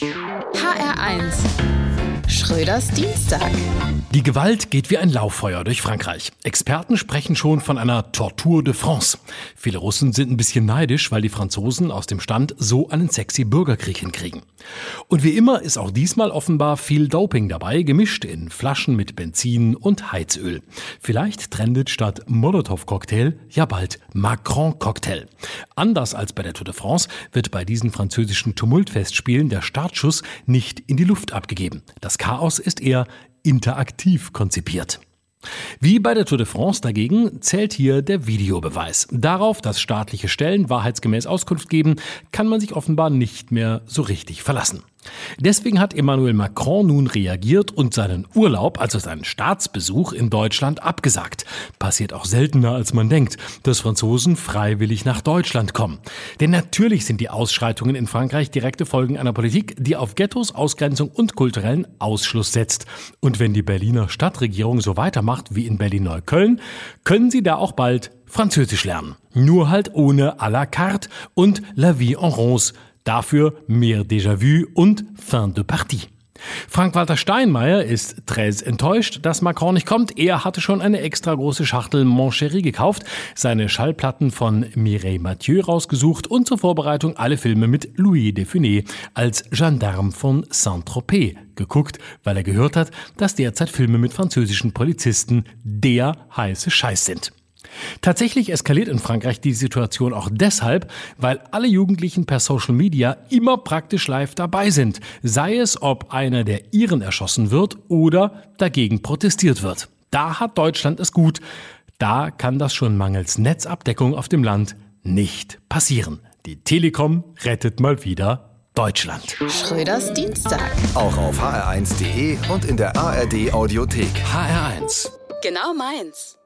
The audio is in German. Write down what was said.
HR1 Schröders Dienstag. Die Gewalt geht wie ein Lauffeuer durch Frankreich. Experten sprechen schon von einer Tortur de France. Viele Russen sind ein bisschen neidisch, weil die Franzosen aus dem Stand so einen sexy Bürgerkrieg hinkriegen. Und wie immer ist auch diesmal offenbar viel Doping dabei, gemischt in Flaschen mit Benzin und Heizöl. Vielleicht trendet statt Molotow-Cocktail ja bald Macron-Cocktail. Anders als bei der Tour de France wird bei diesen französischen Tumultfestspielen der Startschuss nicht in die Luft abgegeben. Das Chaos ist eher interaktiv konzipiert. Wie bei der Tour de France dagegen zählt hier der Videobeweis. Darauf, dass staatliche Stellen wahrheitsgemäß Auskunft geben, kann man sich offenbar nicht mehr so richtig verlassen. Deswegen hat Emmanuel Macron nun reagiert und seinen Urlaub, also seinen Staatsbesuch in Deutschland abgesagt. Passiert auch seltener, als man denkt, dass Franzosen freiwillig nach Deutschland kommen. Denn natürlich sind die Ausschreitungen in Frankreich direkte Folgen einer Politik, die auf Ghettos, Ausgrenzung und kulturellen Ausschluss setzt. Und wenn die Berliner Stadtregierung so weitermacht wie in Berlin-Neukölln, können sie da auch bald Französisch lernen. Nur halt ohne à la carte und la vie en rose Dafür mehr Déjà-vu und Fin de Partie. Frank-Walter Steinmeier ist très enttäuscht, dass Macron nicht kommt. Er hatte schon eine extra große Schachtel Moncherie gekauft, seine Schallplatten von Mireille Mathieu rausgesucht und zur Vorbereitung alle Filme mit Louis de Funès als Gendarme von Saint-Tropez geguckt, weil er gehört hat, dass derzeit Filme mit französischen Polizisten der heiße Scheiß sind. Tatsächlich eskaliert in Frankreich die Situation auch deshalb, weil alle Jugendlichen per Social Media immer praktisch live dabei sind, sei es, ob einer der ihren erschossen wird oder dagegen protestiert wird. Da hat Deutschland es gut. Da kann das schon mangels Netzabdeckung auf dem Land nicht passieren. Die Telekom rettet mal wieder Deutschland. Schröders Dienstag. Auch auf hr1.de und in der ARD Audiothek. HR1. Genau meins.